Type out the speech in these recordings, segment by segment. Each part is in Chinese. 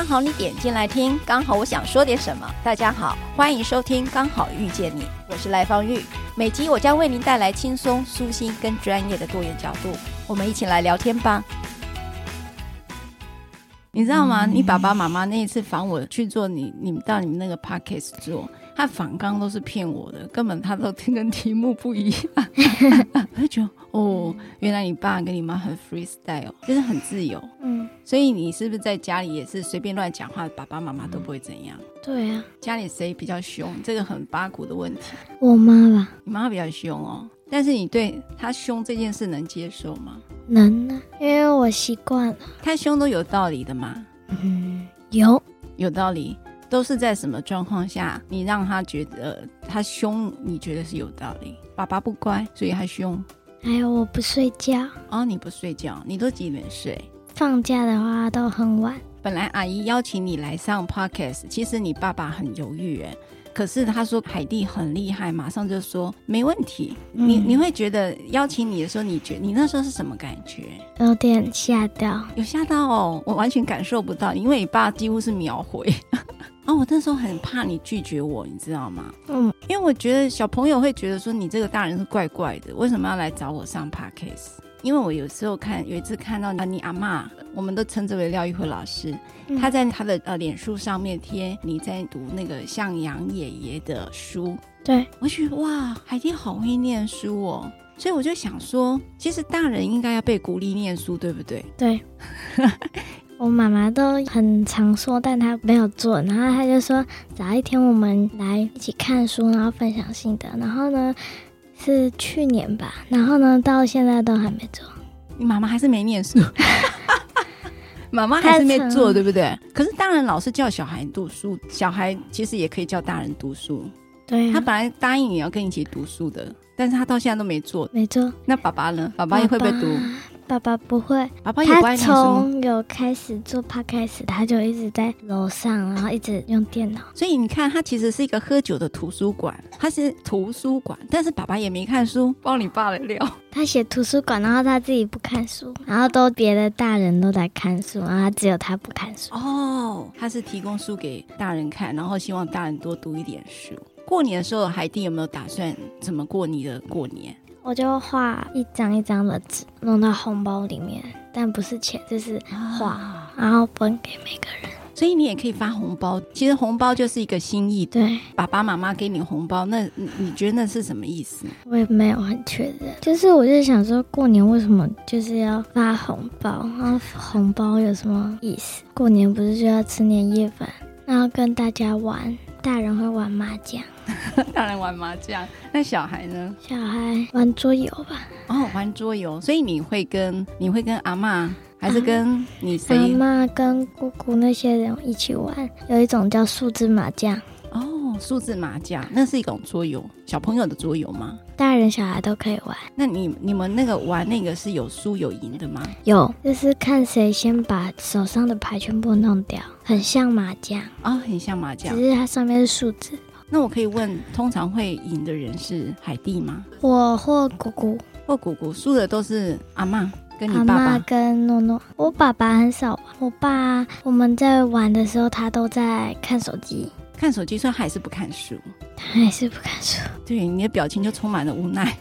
刚好你点进来听，刚好我想说点什么。大家好，欢迎收听《刚好遇见你》，我是赖芳玉。每集我将为您带来轻松、舒心跟专业的多元角度，我们一起来聊天吧。你知道吗？你爸爸妈妈那一次访我去做你，你们到你们那个 podcast 做。他访纲都是骗我的，根本他都听跟题目不一样。我就觉得哦，原来你爸跟你妈很 freestyle，就是很自由。嗯，所以你是不是在家里也是随便乱讲话，爸爸妈妈都不会怎样？对啊，家里谁比较凶？这个很八股的问题。我妈吧，你妈比较凶哦。但是你对她凶这件事能接受吗？能啊，因为我习惯了。他凶都有道理的吗？嗯，有，有道理。都是在什么状况下，你让他觉得他凶？你觉得是有道理？爸爸不乖，所以他凶。还有我不睡觉。哦，你不睡觉，你都几点睡？放假的话都很晚。本来阿姨邀请你来上 podcast，其实你爸爸很犹豫哎。可是他说海蒂很厉害，马上就说没问题。嗯、你你会觉得邀请你的时候，你觉得你那时候是什么感觉？有点吓到，有吓到哦，我完全感受不到，因为你爸几乎是秒回。哦，我那时候很怕你拒绝我，你知道吗？嗯，因为我觉得小朋友会觉得说你这个大人是怪怪的，为什么要来找我上 podcast？因为我有时候看，有一次看到你阿嬷，我们都称之为廖玉辉老师，他在他的呃脸书上面贴你在读那个向阳爷爷的书，对，我觉得哇，海蒂好会念书哦，所以我就想说，其实大人应该要被鼓励念书，对不对？对。我妈妈都很常说，但她没有做。然后她就说，找一天我们来一起看书，然后分享心得。然后呢，是去年吧。然后呢，到现在都还没做。你妈妈还是没念书，妈妈还是没做，对不对？可是大人老是叫小孩读书，小孩其实也可以叫大人读书。对啊，他本来答应你要跟你一起读书的，但是他到现在都没做。没做。那爸爸呢？爸爸也会不会读？爸爸不会，爸爸也不爱念书。他从有开始做 podcast，他就一直在楼上，然后一直用电脑。所以你看，他其实是一个喝酒的图书馆，他是图书馆，但是爸爸也没看书，爆你爸的料。他写图书馆，然后他自己不看书，然后都别的大人都在看书，然后他只有他不看书。哦，他是提供书给大人看，然后希望大人多读一点书。过年的时候，海蒂有没有打算怎么过你的过年？我就画一张一张的纸，弄到红包里面，但不是钱，就是画，啊、然后分给每个人。所以你也可以发红包，其实红包就是一个心意。对，爸爸妈妈给你红包，那你觉得那是什么意思？我也没有很确认，就是我就想说，过年为什么就是要发红包？然后红包有什么意思？过年不是就要吃年夜饭，然后跟大家玩，大人会玩麻将。大人玩麻将，那小孩呢？小孩玩桌游吧。哦，玩桌游，所以你会跟你会跟阿妈，还是跟你谁？阿嬷跟姑姑那些人一起玩，有一种叫数字麻将。哦，数字麻将，那是一种桌游，小朋友的桌游吗？大人小孩都可以玩。那你你们那个玩那个是有输有赢的吗？有，就是看谁先把手上的牌全部弄掉，很像麻将啊、哦，很像麻将，只是它上面是数字。那我可以问，通常会赢的人是海蒂吗？我或姑姑，或姑姑，输的都是阿妈跟你爸爸。跟诺诺，我爸爸很少玩。我爸我们在玩的时候，他都在看手机。看手机，所以还是不看书。他还是不看书。对，你的表情就充满了无奈。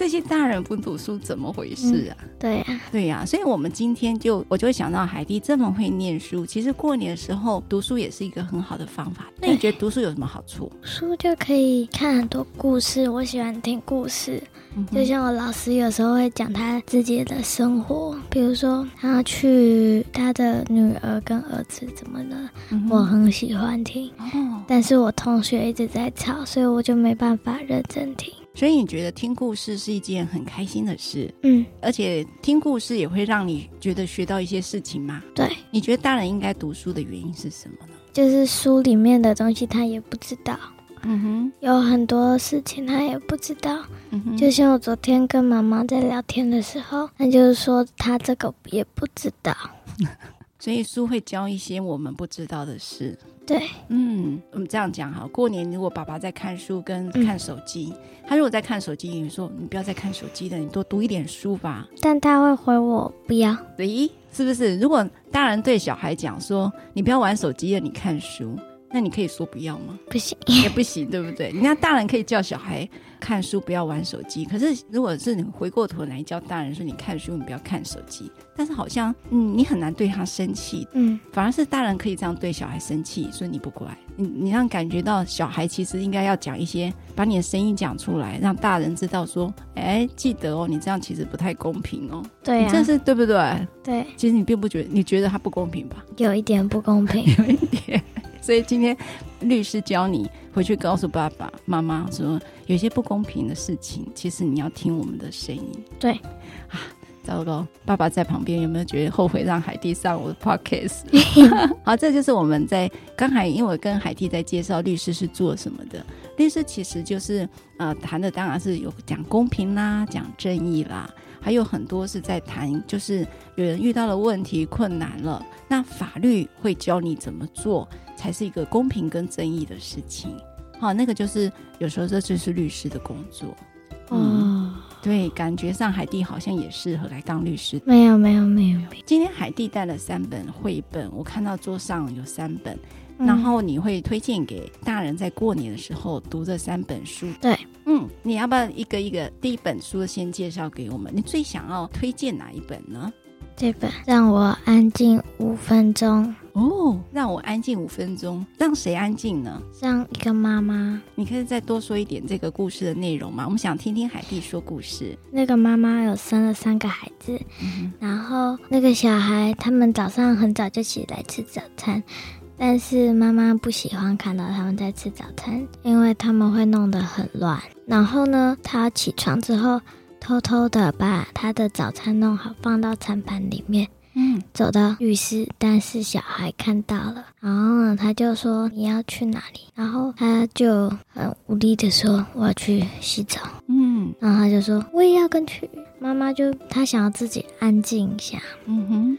这些大人不读书怎么回事啊？嗯、对呀、啊，对呀、啊，所以我们今天就我就会想到海蒂这么会念书，其实过年的时候读书也是一个很好的方法。那你觉得读书有什么好处？书就可以看很多故事，我喜欢听故事。嗯、就像我老师有时候会讲他自己的生活，比如说他去他的女儿跟儿子怎么了，嗯、我很喜欢听。哦，但是我同学一直在吵，所以我就没办法认真听。所以你觉得听故事是一件很开心的事，嗯，而且听故事也会让你觉得学到一些事情吗？对，你觉得大人应该读书的原因是什么呢？就是书里面的东西他也不知道，嗯哼，有很多事情他也不知道，嗯哼，就像我昨天跟妈妈在聊天的时候，那就是说他这个也不知道。所以书会教一些我们不知道的事。对，嗯，我们这样讲哈，过年如果爸爸在看书跟看手机，嗯、他如果在看手机，你说你不要再看手机了，你多读一点书吧。但他会回我不要，咦，是不是？如果大人对小孩讲说你不要玩手机了，你看书。那你可以说不要吗？不行，也不行，对不对？人家大人可以叫小孩看书，不要玩手机。可是如果是你回过头来教大人说你看书，你不要看手机，但是好像嗯，你很难对他生气，嗯，反而是大人可以这样对小孩生气，说你不乖。你你让感觉到小孩其实应该要讲一些，把你的声音讲出来，让大人知道说，哎，记得哦，你这样其实不太公平哦。对啊，这是对不对？对，其实你并不觉得，你觉得他不公平吧？有一点不公平，有一点。所以今天律师教你回去告诉爸爸妈妈说，有些不公平的事情，其实你要听我们的声音。对啊，糟糕，爸爸在旁边有没有觉得后悔让海蒂上我的 podcast？好，这就是我们在刚才，因为我跟海蒂在介绍律师是做什么的。律师其实就是呃谈的当然是有讲公平啦，讲正义啦。还有很多是在谈，就是有人遇到了问题、困难了，那法律会教你怎么做，才是一个公平跟正义的事情。好，那个就是有时候这就是律师的工作。嗯，对，感觉上海蒂好像也适合来当律师。没有，没有，没有。今天海蒂带了三本绘本，我看到桌上有三本。然后你会推荐给大人在过年的时候读这三本书。对，嗯，你要不要一个一个第一本书先介绍给我们？你最想要推荐哪一本呢？这本让我安静五分钟。哦，让我安静五分钟，让谁安静呢？让一个妈妈。你可以再多说一点这个故事的内容吗？我们想听听海蒂说故事。那个妈妈有生了三个孩子，嗯、然后那个小孩他们早上很早就起来吃早餐。但是妈妈不喜欢看到他们在吃早餐，因为他们会弄得很乱。然后呢，他起床之后，偷偷的把他的早餐弄好，放到餐盘里面。嗯，走到浴室，但是小孩看到了，然后呢，他就说：“你要去哪里？”然后他就很无力的说：“我要去洗澡。”嗯，然后他就说：“我也要跟去。”妈妈就他想要自己安静一下。嗯哼，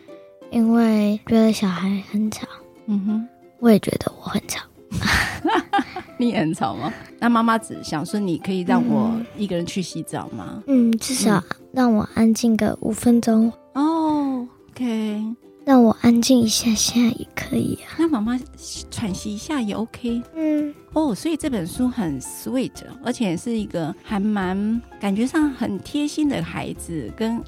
因为觉得小孩很吵。嗯哼，我也觉得我很吵，你也很吵吗？那妈妈只想说，你可以让我一个人去洗澡吗？嗯，至少让我安静个五分钟。哦，OK，让我安静一下下也可以啊。那妈妈喘息一下也 OK。嗯，哦，所以这本书很 sweet，而且是一个还蛮感觉上很贴心的孩子跟。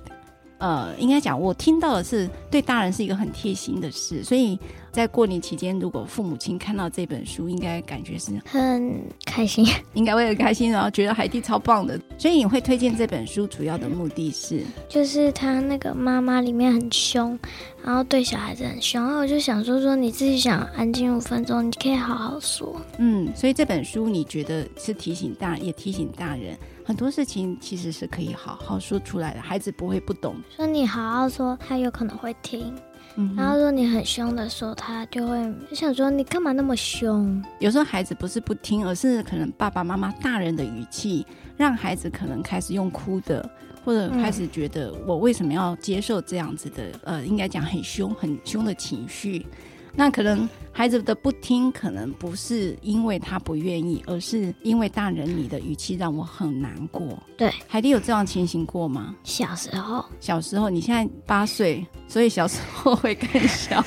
呃，应该讲，我听到的是对大人是一个很贴心的事，所以在过年期间，如果父母亲看到这本书，应该感觉是很开心，应该会很开心，然后觉得海蒂超棒的。所以你会推荐这本书，主要的目的是，就是他那个妈妈里面很凶，然后对小孩子很凶，然后我就想说说你自己想安静五分钟，你可以好好说。嗯，所以这本书你觉得是提醒大，也提醒大人。很多事情其实是可以好好说出来的，孩子不会不懂。说你好好说，他有可能会听。嗯，然后如果你很凶的时候，他就会就想说你干嘛那么凶？有时候孩子不是不听，而是可能爸爸妈妈大人的语气，让孩子可能开始用哭的，或者开始觉得我为什么要接受这样子的？呃，应该讲很凶、很凶的情绪。那可能孩子的不听，可能不是因为他不愿意，而是因为大人你的语气让我很难过。对，海蒂有这样情形过吗？小时候，小时候，你现在八岁，所以小时候会更小。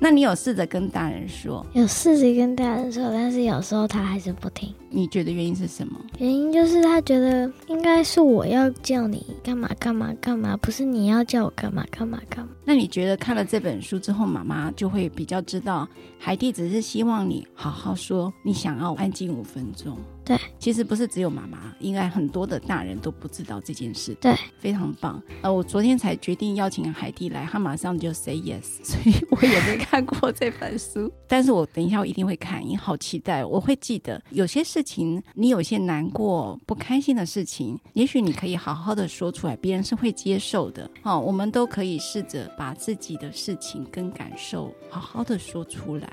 那你有试着跟大人说？有试着跟大人说，但是有时候他还是不听。你觉得原因是什么？原因就是他觉得应该是我要叫你干嘛干嘛干嘛，不是你要叫我干嘛干嘛干嘛。那你觉得看了这本书之后，妈妈就会比较知道，海蒂只是希望你好好说，你想要安静五分钟。对，其实不是只有妈妈，应该很多的大人都不知道这件事。对，非常棒。呃，我昨天才决定邀请海蒂来，她马上就 say yes，所以我也没看过这本书，但是我等一下我一定会看，因为好期待。我会记得有些事情，你有些难过、不开心的事情，也许你可以好好的说出来，别人是会接受的。哦，我们都可以试着把自己的事情跟感受好好的说出来。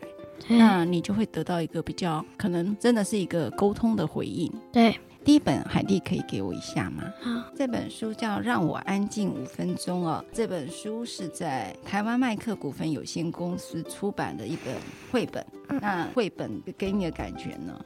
那你就会得到一个比较可能真的是一个沟通的回应。对，第一本海蒂可以给我一下吗？好，这本书叫《让我安静五分钟》哦。这本书是在台湾麦克股份有限公司出版的一本绘本。那绘本给你的感觉呢？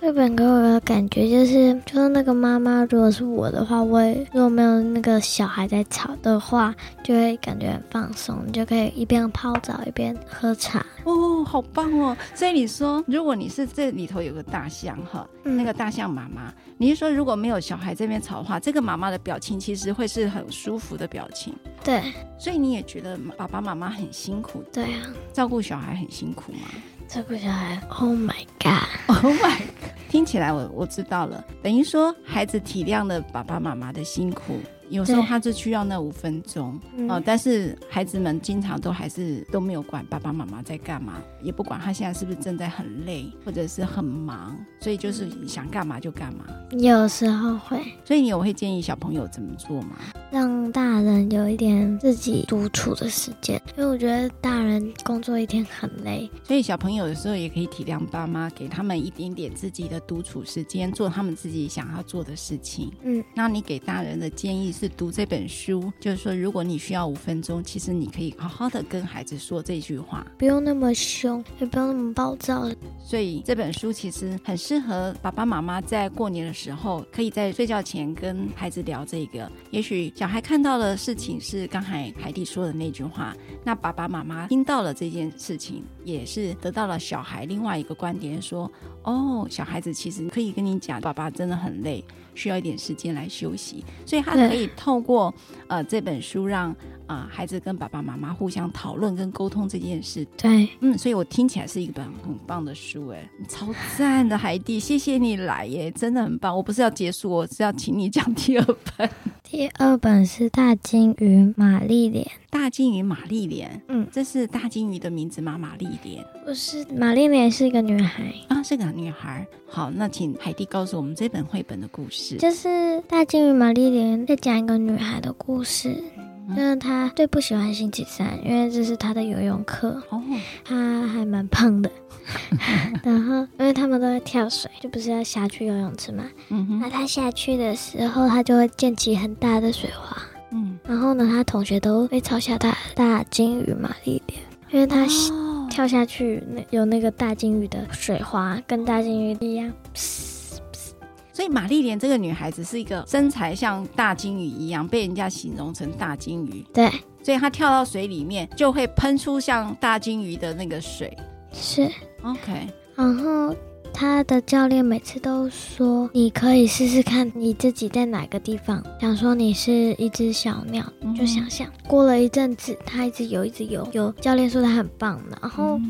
绘本给我的感觉就是，就是那个妈妈，如果是我的话，我也如果没有那个小孩在吵的话，就会感觉很放松，你就可以一边泡澡一边喝茶。哦，好棒哦！所以你说，如果你是这里头有个大象哈，嗯、那个大象妈妈，你是说如果没有小孩这边吵的话，这个妈妈的表情其实会是很舒服的表情。对，所以你也觉得爸爸妈妈很辛苦？对啊，照顾小孩很辛苦吗？照顾小孩，Oh my God，Oh my God。听起来我我知道了，等于说孩子体谅了爸爸妈妈的辛苦。有时候他就需要那五分钟哦、嗯呃，但是孩子们经常都还是都没有管爸爸妈妈在干嘛，也不管他现在是不是正在很累或者是很忙，所以就是想干嘛就干嘛。有时候会，所以你有会建议小朋友怎么做吗？让大人有一点自己独处的时间，因为我觉得大人工作一天很累，所以小朋友有时候也可以体谅爸妈，给他们一点点自己的独处时间，做他们自己想要做的事情。嗯，那你给大人的建议是？读这本书，就是说，如果你需要五分钟，其实你可以好好的跟孩子说这句话，不用那么凶，也不用那么暴躁。所以这本书其实很适合爸爸妈妈在过年的时候，可以在睡觉前跟孩子聊这个。也许小孩看到的事情是刚才海蒂说的那句话，那爸爸妈妈听到了这件事情，也是得到了小孩另外一个观点，说：哦，小孩子其实可以跟你讲，爸爸真的很累。需要一点时间来休息，所以他可以透过呃这本书让啊、呃、孩子跟爸爸妈妈互相讨论跟沟通这件事。对，嗯，所以我听起来是一本很棒的书，哎，超赞的海蒂，谢谢你来耶，真的很棒。我不是要结束，我是要请你讲第二本。第二本是《大金鱼玛丽莲》。大金鱼玛丽莲，嗯，这是大金鱼的名字吗？玛丽莲不是，玛丽莲是一个女孩啊，是个女孩。好，那请海蒂告诉我们这本绘本的故事。就是大金鱼玛丽莲在讲一个女孩的故事，嗯、就是他最不喜欢星期三，因为这是他的游泳课。哦，他还蛮胖的。然后，因为他们都在跳水，就不是要下去游泳池嘛。嗯哼。那他下去的时候，他就会溅起很大的水花。嗯。然后呢，他同学都会嘲笑他大金鱼玛丽莲，因为他跳下去，那有那个大金鱼的水花，跟大金鱼一样。所以玛丽莲这个女孩子是一个身材像大金鱼一样，被人家形容成大金鱼。对。所以她跳到水里面，就会喷出像大金鱼的那个水。是。OK，然后她的教练每次都说：“你可以试试看你自己在哪个地方。”想说你是一只小鸟，嗯、就想象过了一阵子，她一直游，一直游。有教练说她很棒，然后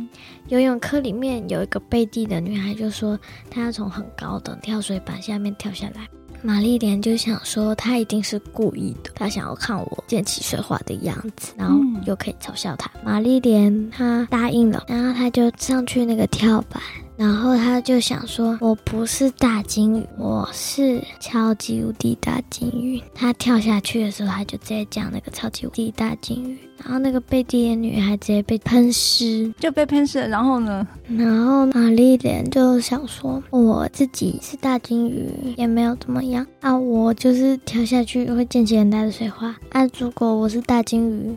游泳课里面有一个贝蒂的女孩就说她要从很高的跳水板下面跳下来。玛丽莲就想说，她一定是故意的，她想要看我溅起水花的样子，然后又可以嘲笑她。玛丽莲她答应了，然后她就上去那个跳板。然后他就想说：“我不是大金鱼，我是超级无敌大金鱼。”他跳下去的时候，他就直接讲那个超级无敌大金鱼。然后那个贝蒂的女孩直接被喷湿，就被喷湿了。然后呢？然后玛丽莲就想说：“我自己是大金鱼，也没有怎么样啊。我就是跳下去会溅起很大的水花啊。如果我是大金鱼，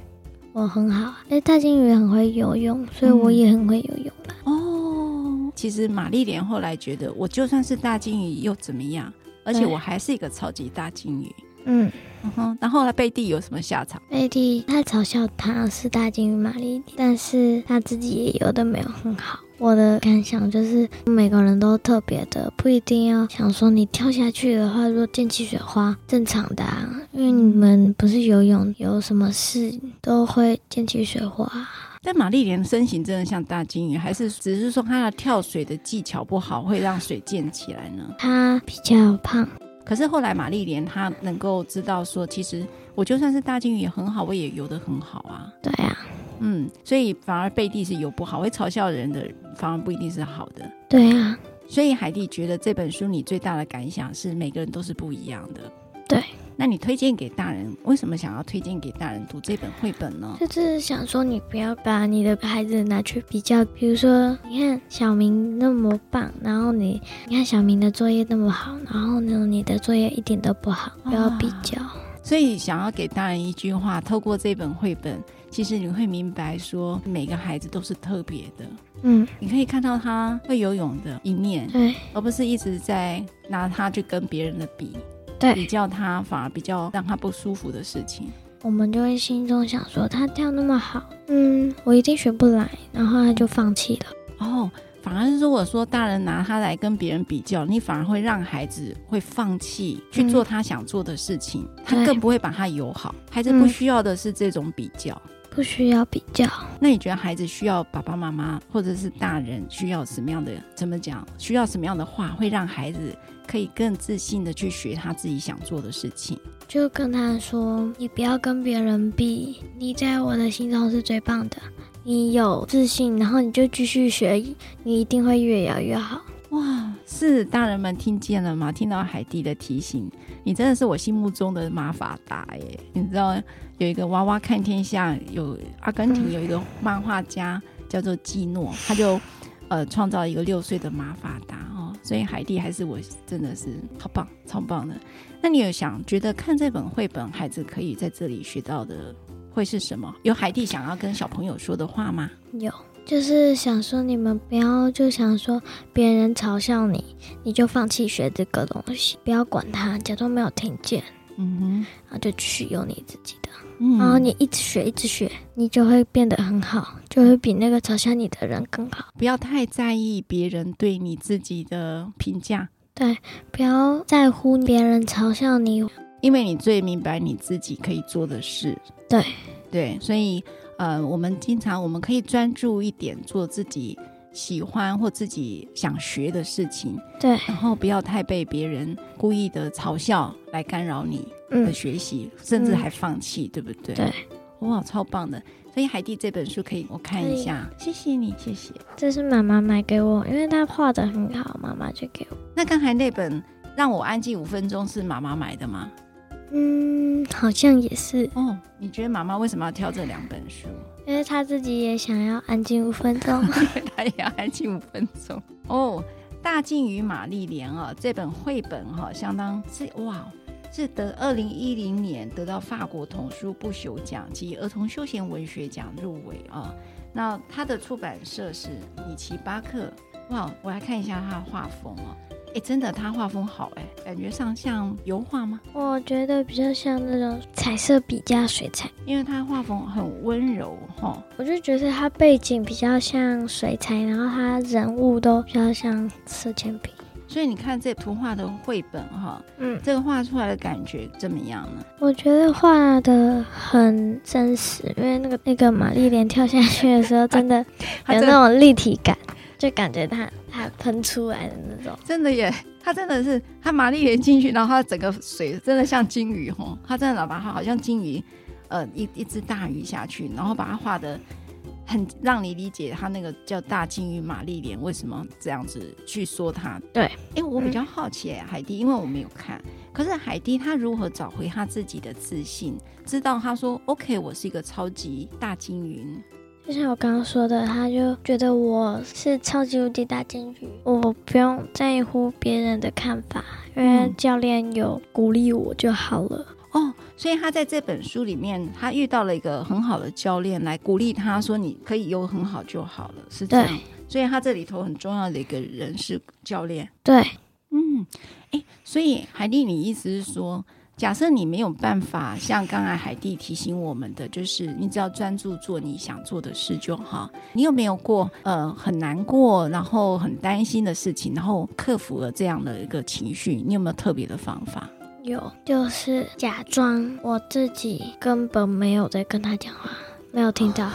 我很好。哎，大金鱼很会游泳，所以我也很会游泳吧。嗯”哦。其实玛丽莲后来觉得，我就算是大金鱼又怎么样？而且我还是一个超级大金鱼。嗯嗯哼。然后后来贝蒂有什么下场？贝蒂他嘲笑他是大金鱼玛丽莲，但是他自己也游的没有很好。我的感想就是，每个人都特别的，不一定要想说你跳下去的话，如果溅起水花，正常的啊。因为你们不是游泳，有什么事都会溅起水花。但玛丽莲身形真的像大鲸鱼，还是只是说她的跳水的技巧不好，会让水溅起来呢？她比较胖，可是后来玛丽莲她能够知道说，其实我就算是大鲸鱼也很好，我也游得很好啊。对啊，嗯，所以反而贝蒂是游不好，会嘲笑人的，反而不一定是好的。对啊，所以海蒂觉得这本书你最大的感想是每个人都是不一样的。对。那你推荐给大人，为什么想要推荐给大人读这本绘本呢？就是想说，你不要把你的孩子拿去比较，比如说，你看小明那么棒，然后你你看小明的作业那么好，然后呢，你的作业一点都不好，不要比较。所以想要给大人一句话，透过这本绘本，其实你会明白说，每个孩子都是特别的。嗯，你可以看到他会游泳的一面，对，而不是一直在拿他去跟别人的比。对，比较他反而比较让他不舒服的事情，我们就会心中想说他跳那么好，嗯，我一定学不来，然后他就放弃了。哦，反而如果说大人拿他来跟别人比较，你反而会让孩子会放弃去做他想做的事情，嗯、他更不会把他友好。孩子不需要的是这种比较，不需要比较。那你觉得孩子需要爸爸妈妈或者是大人需要什么样的？怎么讲？需要什么样的话会让孩子？可以更自信的去学他自己想做的事情，就跟他说：“你不要跟别人比，你在我的心中是最棒的。你有自信，然后你就继续学，你一定会越摇越好。”哇，是大人们听见了吗？听到海蒂的提醒，你真的是我心目中的马法达耶！你知道有一个娃娃看天下，有阿根廷有一个漫画家叫做基诺，他就呃创造一个六岁的马法达。所以海蒂还是我真的是好棒，超棒的。那你有想觉得看这本绘本，孩子可以在这里学到的会是什么？有海蒂想要跟小朋友说的话吗？有，就是想说你们不要就想说别人嘲笑你，你就放弃学这个东西，不要管他，假装没有听见。嗯哼，然后就去用你自己的。嗯，然后你一直学，一直学，你就会变得很好，就会比那个嘲笑你的人更好。不要太在意别人对你自己的评价，对，不要在乎别人嘲笑你，因为你最明白你自己可以做的事。对，对，所以呃，我们经常我们可以专注一点，做自己喜欢或自己想学的事情。对，然后不要太被别人故意的嘲笑来干扰你。的学习，甚至还放弃，嗯、对不对？对，哇，超棒的！所以海蒂这本书可以我看一下，谢谢你，谢谢。这是妈妈买给我，因为她画的很好，妈妈就给我。那刚才那本让我安静五分钟是妈妈买的吗？嗯，好像也是。哦，你觉得妈妈为什么要挑这两本书？因为他自己也想要安静五分钟，他也要安静五分钟。哦，大鲸与玛丽莲啊，这本绘本哈、相当是哇。是得二零一零年得到法国童书不朽奖及儿童休闲文学奖入围啊。那他的出版社是米奇巴克。哇，我来看一下他的画风哦。哎，真的，他画风好哎，感觉上像油画吗？我觉得比较像那种彩色笔加水彩，因为他画风很温柔哈。我就觉得他背景比较像水彩，然后他人物都比较像色铅笔。所以你看这图画的绘本哈，嗯，这个画出来的感觉怎么样呢？我觉得画的很真实，因为那个那个玛丽莲跳下去的时候，真的有那种立体感，就感觉它它喷出来的那种。真的耶，它真的是它玛丽莲进去，然后它整个水真的像金鱼吼，它真的把它好像金鱼，呃，一一只大鱼下去，然后把它画的。很让你理解它那个叫大金鱼玛丽莲为什么这样子去说它。对，因为我比较好奇、欸、海蒂，因为我没有看，可是海蒂他如何找回他自己的自信，知道他说 OK，我是一个超级大金鱼。就像我刚刚说的，他就觉得我是超级无敌大金鱼，我不用在乎别人的看法，因为教练有鼓励我就好了。哦，所以他在这本书里面，他遇到了一个很好的教练来鼓励他说：“你可以有很好就好了。”是这样。所以他这里头很重要的一个人是教练。对，嗯，哎，所以海蒂，你意思是说，假设你没有办法像刚才海蒂提醒我们的，就是你只要专注做你想做的事就好。你有没有过呃很难过，然后很担心的事情，然后克服了这样的一个情绪？你有没有特别的方法？有，就是假装我自己根本没有在跟他讲话，没有听到，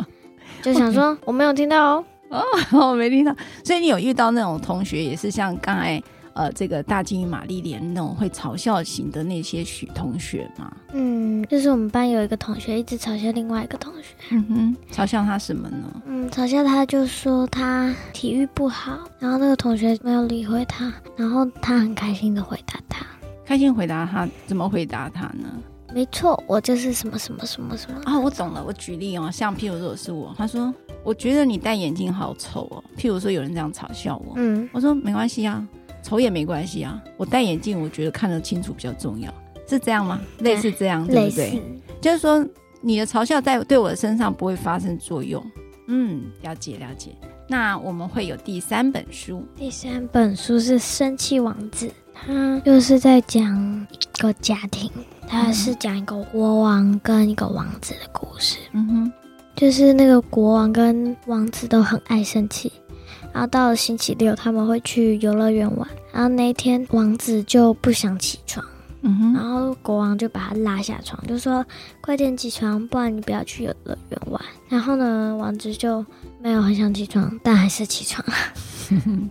就想说我没有听到哦，哦，我没听到。所以你有遇到那种同学，也是像刚才呃这个大金鱼玛丽莲那种会嘲笑型的那些许同学吗？嗯，就是我们班有一个同学一直嘲笑另外一个同学，嗯哼，嘲笑他什么呢？嗯，嘲笑他就说他体育不好，然后那个同学没有理会他，然后他很开心的回答他。开心回答他，怎么回答他呢？没错，我就是什么什么什么什么啊！我懂了，我举例哦，像譬如说是我，他说我觉得你戴眼镜好丑哦。譬如说有人这样嘲笑我，嗯，我说没关系啊，丑也没关系啊，我戴眼镜我觉得看得清楚比较重要，是这样吗？类似这样，对不对？就是说你的嘲笑在对我的身上不会发生作用。嗯，了解了解。那我们会有第三本书，第三本书是《生气王子》，他又是在讲一个家庭。他是讲一个国王跟一个王子的故事。嗯哼，就是那个国王跟王子都很爱生气，然后到了星期六他们会去游乐园玩，然后那一天王子就不想起床，嗯，然后国王就把他拉下床，就说快点起床，不然你不要去游乐园玩。然后呢，王子就没有很想起床，但还是起床了。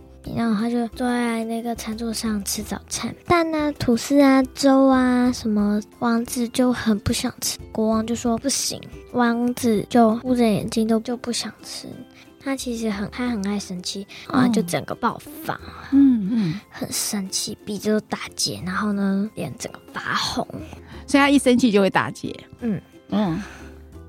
然后他就坐在那个餐桌上吃早餐，蛋啊、吐司啊、粥啊什么。王子就很不想吃，国王就说不行。王子就捂着眼睛都就不想吃。他其实很他很爱生气，然后就整个爆发，嗯嗯，很生气，鼻子都打结，然后呢脸整个发红。所以他一生气就会打结。嗯嗯，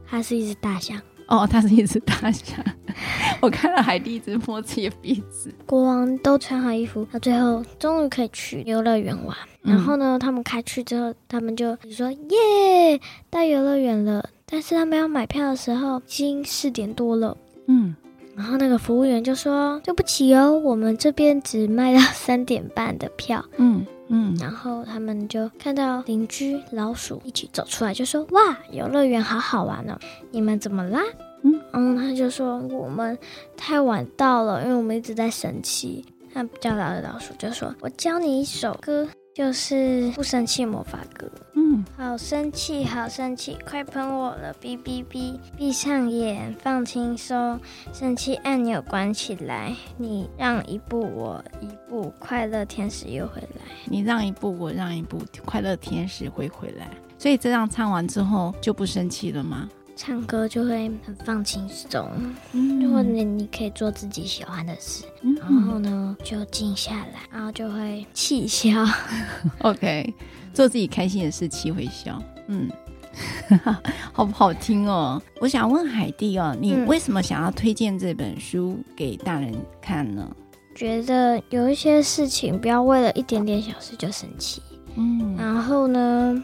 他是一只大象。哦，他是一只大象。我看到海蒂一直摸自己的鼻子。国王都穿好衣服，他最后终于可以去游乐园玩。嗯、然后呢，他们开去之后，他们就说：“耶，到游乐园了。”但是他们要买票的时候，已经四点多了。嗯。然后那个服务员就说：“对不起哦，我们这边只卖到三点半的票。”嗯。嗯，然后他们就看到邻居老鼠一起走出来，就说：“哇，游乐园好好玩哦！你们怎么啦？”嗯，他就说：“我们太晚到了，因为我们一直在生气。”那比较老的老鼠就说：“我教你一首歌。”就是不生气魔法歌，嗯，好生气，好生气，快喷我了，哔哔哔！闭上眼，放轻松，生气按钮关起来，你让一步，我一步，快乐天使又回来。你让一步，我让一步，快乐天使会回来。所以这样唱完之后就不生气了吗？唱歌就会很放轻松，嗯，或者你可以做自己喜欢的事，嗯、然后呢就静下来，然后就会气消。OK，做自己开心的事，气会消。嗯，好不好听哦？我想问海蒂哦，你为什么想要推荐这本书给大人看呢？觉得有一些事情不要为了一点点小事就生气。嗯，然后呢？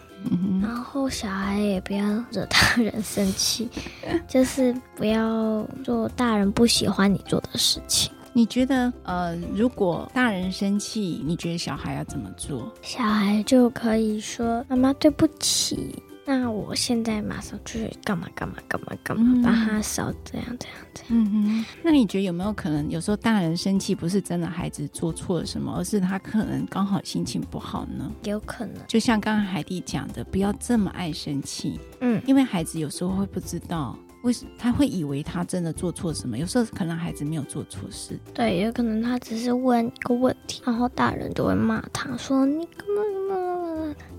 然后小孩也不要惹大人生气，就是不要做大人不喜欢你做的事情。你觉得，呃，如果大人生气，你觉得小孩要怎么做？小孩就可以说：“妈妈，对不起。”那我现在马上去干嘛干嘛干嘛干嘛，把他烧这样这样这样。嗯哼，那你觉得有没有可能，有时候大人生气不是真的孩子做错了什么，而是他可能刚好心情不好呢？有可能。就像刚刚海蒂讲的，不要这么爱生气。嗯，因为孩子有时候会不知道为什么，他会以为他真的做错什么。有时候可能孩子没有做错事。对，有可能他只是问一个问题，然后大人就会骂他说：“你干嘛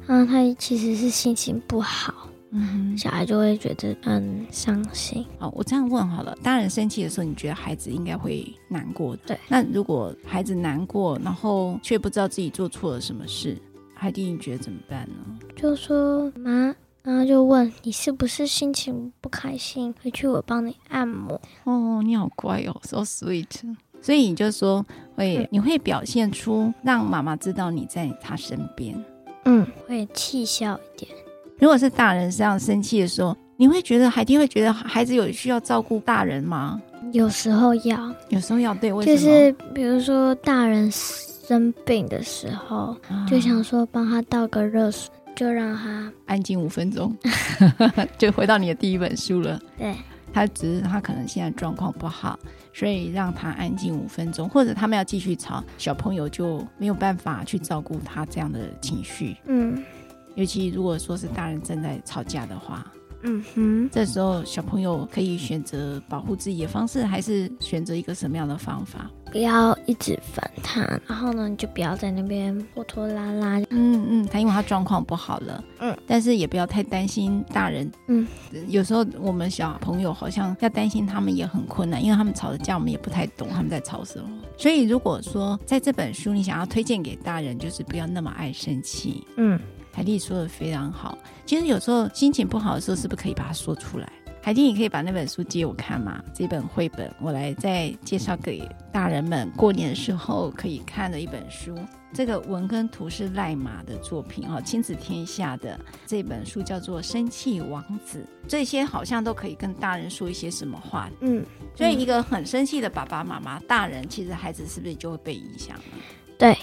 干嘛？”然后他其实是心情不好，嗯，小孩就会觉得很伤心。哦，我这样问好了，大人生气的时候，你觉得孩子应该会难过？对。那如果孩子难过，然后却不知道自己做错了什么事，海蒂，你觉得怎么办呢？就说妈，然后就问你是不是心情不开心？回去我帮你按摩。哦，你好乖哦，so sweet。所以你就说会，嗯、你会表现出让妈妈知道你在她身边。嗯，会气消一点。如果是大人这样生气的时候，你会觉得海蒂会觉得孩子有需要照顾大人吗？有时候要，有时候要。对，为？就是比如说大人生病的时候，啊、就想说帮他倒个热水，就让他安静五分钟，就回到你的第一本书了。对。他只是他可能现在状况不好，所以让他安静五分钟，或者他们要继续吵，小朋友就没有办法去照顾他这样的情绪。嗯，尤其如果说是大人正在吵架的话，嗯哼，这时候小朋友可以选择保护自己的方式，还是选择一个什么样的方法？不要一直烦他，然后呢，你就不要在那边拖拖拉拉。嗯嗯，他因为他状况不好了，嗯，但是也不要太担心大人。嗯，有时候我们小朋友好像要担心他们也很困难，因为他们吵的架，我们也不太懂他们在吵什么。所以如果说在这本书你想要推荐给大人，就是不要那么爱生气。嗯，海丽说的非常好。其实有时候心情不好的时候，是不是可以把它说出来？海蒂，你可以把那本书借我看吗？这本绘本，我来再介绍给大人们过年的时候可以看的一本书。这个文跟图是赖马的作品哦，亲子天下的这本书叫做《生气王子》。这些好像都可以跟大人说一些什么话？嗯，所以一个很生气的爸爸妈妈，大人其实孩子是不是就会被影响了？对。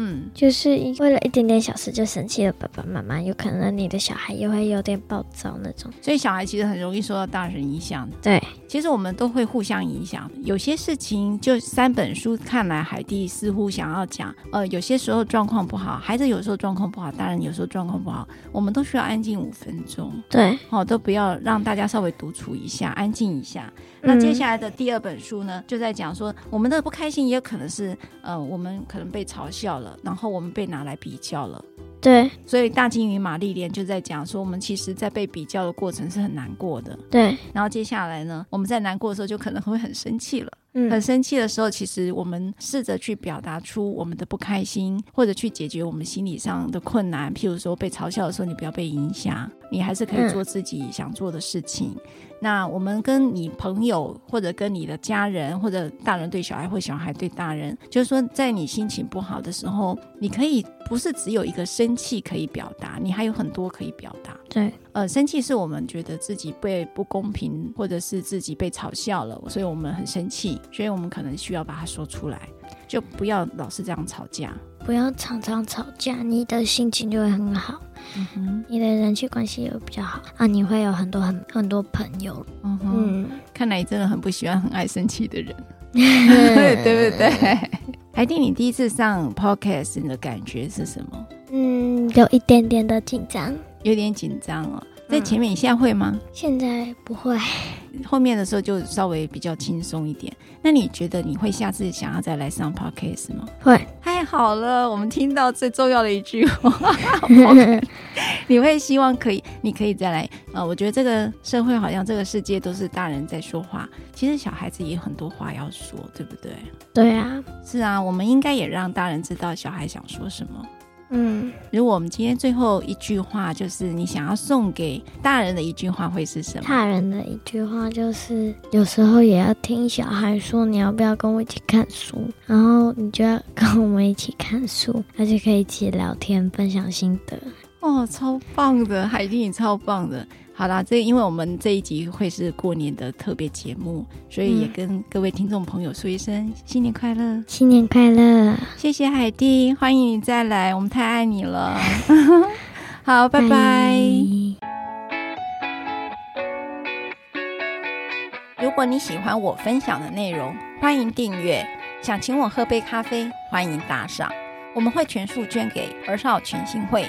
嗯，就是为了一点点小事就生气了，爸爸妈妈有可能你的小孩也会有点暴躁那种，所以小孩其实很容易受到大人影响。对，其实我们都会互相影响。有些事情就三本书看来，海蒂似乎想要讲，呃，有些时候状况不好，孩子有时候状况不好，大人有时候状况不好，我们都需要安静五分钟。对，哦，都不要让大家稍微独处一下，安静一下。那接下来的第二本书呢，就在讲说，我们的不开心也有可能是，呃，我们可能被嘲笑了。然后我们被拿来比较了，对，所以大金鱼玛丽莲就在讲说，我们其实，在被比较的过程是很难过的，对。然后接下来呢，我们在难过的时候，就可能会很生气了，嗯，很生气的时候，其实我们试着去表达出我们的不开心，或者去解决我们心理上的困难。譬如说被嘲笑的时候，你不要被影响，你还是可以做自己想做的事情。嗯那我们跟你朋友，或者跟你的家人，或者大人对小孩，或小孩对大人，就是说，在你心情不好的时候，你可以不是只有一个生气可以表达，你还有很多可以表达。对，呃，生气是我们觉得自己被不公平，或者是自己被嘲笑了，所以我们很生气，所以我们可能需要把它说出来，就不要老是这样吵架，不要常常吵架，你的心情就会很好。你的人际关系也会比较好啊，你会有很多很很多朋友。嗯哼，嗯，看来你真的很不喜欢很爱生气的人，对不对？海蒂，你第一次上 podcast，你的感觉是什么？嗯，有一点点的紧张，有点紧张哦。在前面，你现在会吗？现在不会，后面的时候就稍微比较轻松一点。那你觉得你会下次想要再来上 podcast 吗？会，太好了，我们听到最重要的一句话。你会希望可以，你可以再来。呃，我觉得这个社会好像这个世界都是大人在说话，其实小孩子也有很多话要说，对不对？对啊，是啊，我们应该也让大人知道小孩想说什么。嗯，如果我们今天最后一句话就是你想要送给大人的一句话会是什么？大人的一句话就是，有时候也要听小孩说，你要不要跟我一起看书？然后你就要跟我们一起看书，而且可以一起聊天，分享心得。哦，超棒的，海蒂，你超棒的。好啦，这因为我们这一集会是过年的特别节目，所以也跟各位听众朋友说一声新年快乐，新年快乐！谢谢海蒂，欢迎你再来，我们太爱你了。好，拜拜。如果你喜欢我分享的内容，欢迎订阅。想请我喝杯咖啡，欢迎打赏，我们会全数捐给儿少权心会。